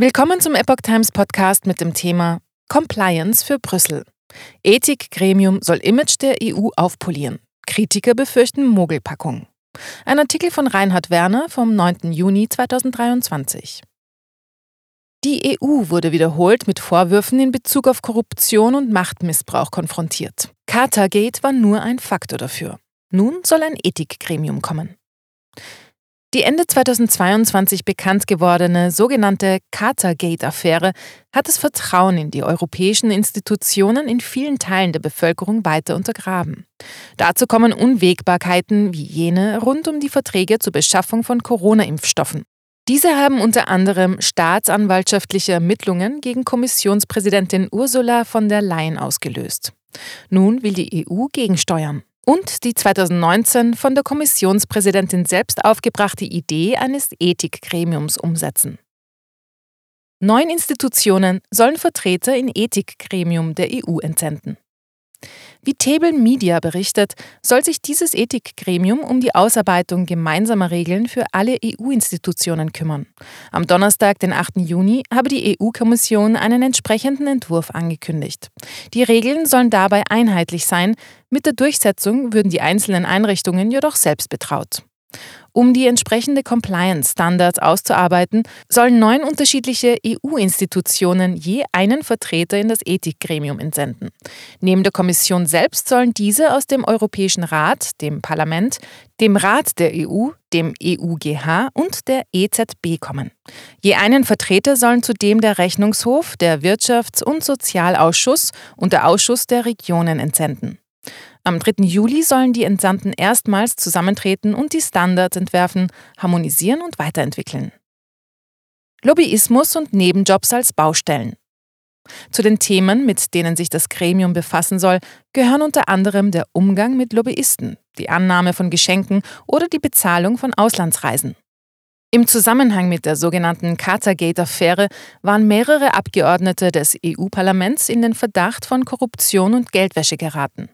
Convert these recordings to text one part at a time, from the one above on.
Willkommen zum Epoch Times Podcast mit dem Thema Compliance für Brüssel. Ethikgremium soll Image der EU aufpolieren. Kritiker befürchten Mogelpackung. Ein Artikel von Reinhard Werner vom 9. Juni 2023. Die EU wurde wiederholt mit Vorwürfen in Bezug auf Korruption und Machtmissbrauch konfrontiert. Cartergate war nur ein Faktor dafür. Nun soll ein Ethikgremium kommen. Die Ende 2022 bekannt gewordene sogenannte Cartergate-Affäre hat das Vertrauen in die europäischen Institutionen in vielen Teilen der Bevölkerung weiter untergraben. Dazu kommen Unwägbarkeiten wie jene rund um die Verträge zur Beschaffung von Corona-Impfstoffen. Diese haben unter anderem staatsanwaltschaftliche Ermittlungen gegen Kommissionspräsidentin Ursula von der Leyen ausgelöst. Nun will die EU gegensteuern und die 2019 von der Kommissionspräsidentin selbst aufgebrachte Idee eines Ethikgremiums umsetzen. Neun Institutionen sollen Vertreter in Ethikgremium der EU entsenden. Wie Table Media berichtet, soll sich dieses Ethikgremium um die Ausarbeitung gemeinsamer Regeln für alle EU-Institutionen kümmern. Am Donnerstag, den 8. Juni, habe die EU-Kommission einen entsprechenden Entwurf angekündigt. Die Regeln sollen dabei einheitlich sein, mit der Durchsetzung würden die einzelnen Einrichtungen jedoch selbst betraut. Um die entsprechende Compliance-Standards auszuarbeiten, sollen neun unterschiedliche EU-Institutionen je einen Vertreter in das Ethikgremium entsenden. Neben der Kommission selbst sollen diese aus dem Europäischen Rat, dem Parlament, dem Rat der EU, dem EUGH und der EZB kommen. Je einen Vertreter sollen zudem der Rechnungshof, der Wirtschafts- und Sozialausschuss und der Ausschuss der Regionen entsenden. Am 3. Juli sollen die Entsandten erstmals zusammentreten und die Standards entwerfen, harmonisieren und weiterentwickeln. Lobbyismus und Nebenjobs als Baustellen. Zu den Themen, mit denen sich das Gremium befassen soll, gehören unter anderem der Umgang mit Lobbyisten, die Annahme von Geschenken oder die Bezahlung von Auslandsreisen. Im Zusammenhang mit der sogenannten Cartergate-Affäre waren mehrere Abgeordnete des EU-Parlaments in den Verdacht von Korruption und Geldwäsche geraten.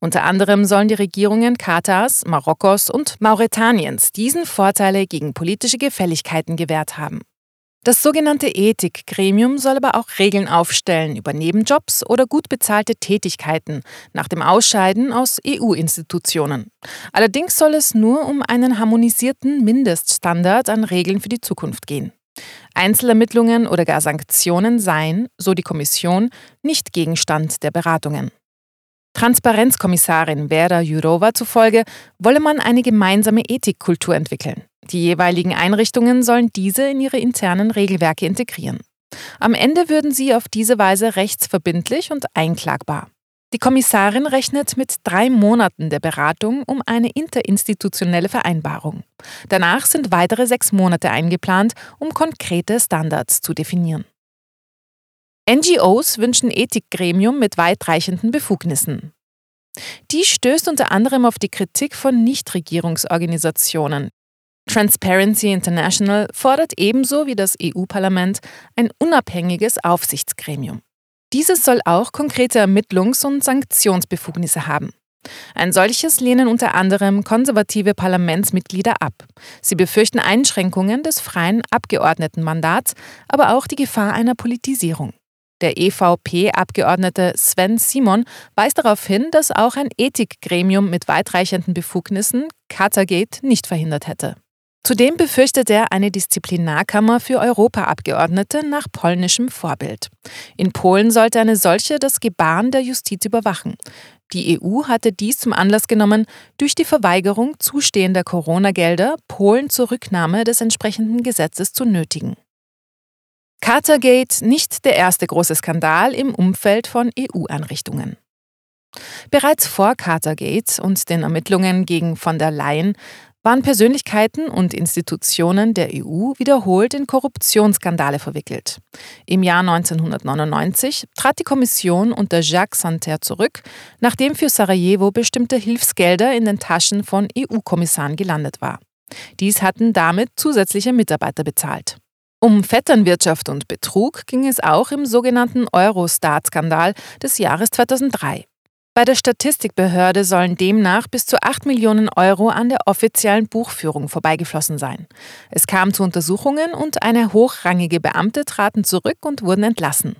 Unter anderem sollen die Regierungen Katars, Marokkos und Mauretaniens diesen Vorteile gegen politische Gefälligkeiten gewährt haben. Das sogenannte Ethikgremium soll aber auch Regeln aufstellen über Nebenjobs oder gut bezahlte Tätigkeiten nach dem Ausscheiden aus EU-Institutionen. Allerdings soll es nur um einen harmonisierten Mindeststandard an Regeln für die Zukunft gehen. Einzelermittlungen oder gar Sanktionen seien, so die Kommission, nicht Gegenstand der Beratungen. Transparenzkommissarin Vera Jourova zufolge wolle man eine gemeinsame Ethikkultur entwickeln. Die jeweiligen Einrichtungen sollen diese in ihre internen Regelwerke integrieren. Am Ende würden sie auf diese Weise rechtsverbindlich und einklagbar. Die Kommissarin rechnet mit drei Monaten der Beratung um eine interinstitutionelle Vereinbarung. Danach sind weitere sechs Monate eingeplant, um konkrete Standards zu definieren. NGOs wünschen Ethikgremium mit weitreichenden Befugnissen. Die stößt unter anderem auf die Kritik von Nichtregierungsorganisationen, Transparency International fordert ebenso wie das EU-Parlament ein unabhängiges Aufsichtsgremium. Dieses soll auch konkrete Ermittlungs- und Sanktionsbefugnisse haben. Ein solches lehnen unter anderem konservative Parlamentsmitglieder ab. Sie befürchten Einschränkungen des freien Abgeordnetenmandats, aber auch die Gefahr einer Politisierung. Der EVP-Abgeordnete Sven Simon weist darauf hin, dass auch ein Ethikgremium mit weitreichenden Befugnissen Katergate nicht verhindert hätte. Zudem befürchtet er eine Disziplinarkammer für Europaabgeordnete nach polnischem Vorbild. In Polen sollte eine solche das Gebaren der Justiz überwachen. Die EU hatte dies zum Anlass genommen, durch die Verweigerung zustehender Corona-Gelder Polen zur Rücknahme des entsprechenden Gesetzes zu nötigen. Cartergate nicht der erste große Skandal im Umfeld von EU-Einrichtungen. Bereits vor Cartergate und den Ermittlungen gegen von der Leyen waren Persönlichkeiten und Institutionen der EU wiederholt in Korruptionsskandale verwickelt. Im Jahr 1999 trat die Kommission unter Jacques Santer zurück, nachdem für Sarajevo bestimmte Hilfsgelder in den Taschen von EU-Kommissaren gelandet war. Dies hatten damit zusätzliche Mitarbeiter bezahlt. Um Vetternwirtschaft und Betrug ging es auch im sogenannten Eurostat-Skandal des Jahres 2003. Bei der Statistikbehörde sollen demnach bis zu 8 Millionen Euro an der offiziellen Buchführung vorbeigeflossen sein. Es kam zu Untersuchungen und eine hochrangige Beamte traten zurück und wurden entlassen.